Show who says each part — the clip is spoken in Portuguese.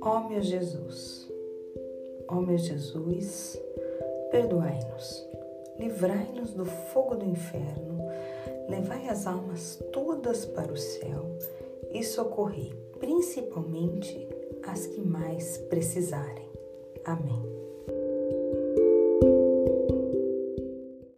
Speaker 1: Ó meu é Jesus, ó meu é Jesus, perdoai-nos, livrai-nos do fogo do inferno, levai as almas todas para o céu e socorrei principalmente as que mais precisarem. Amém.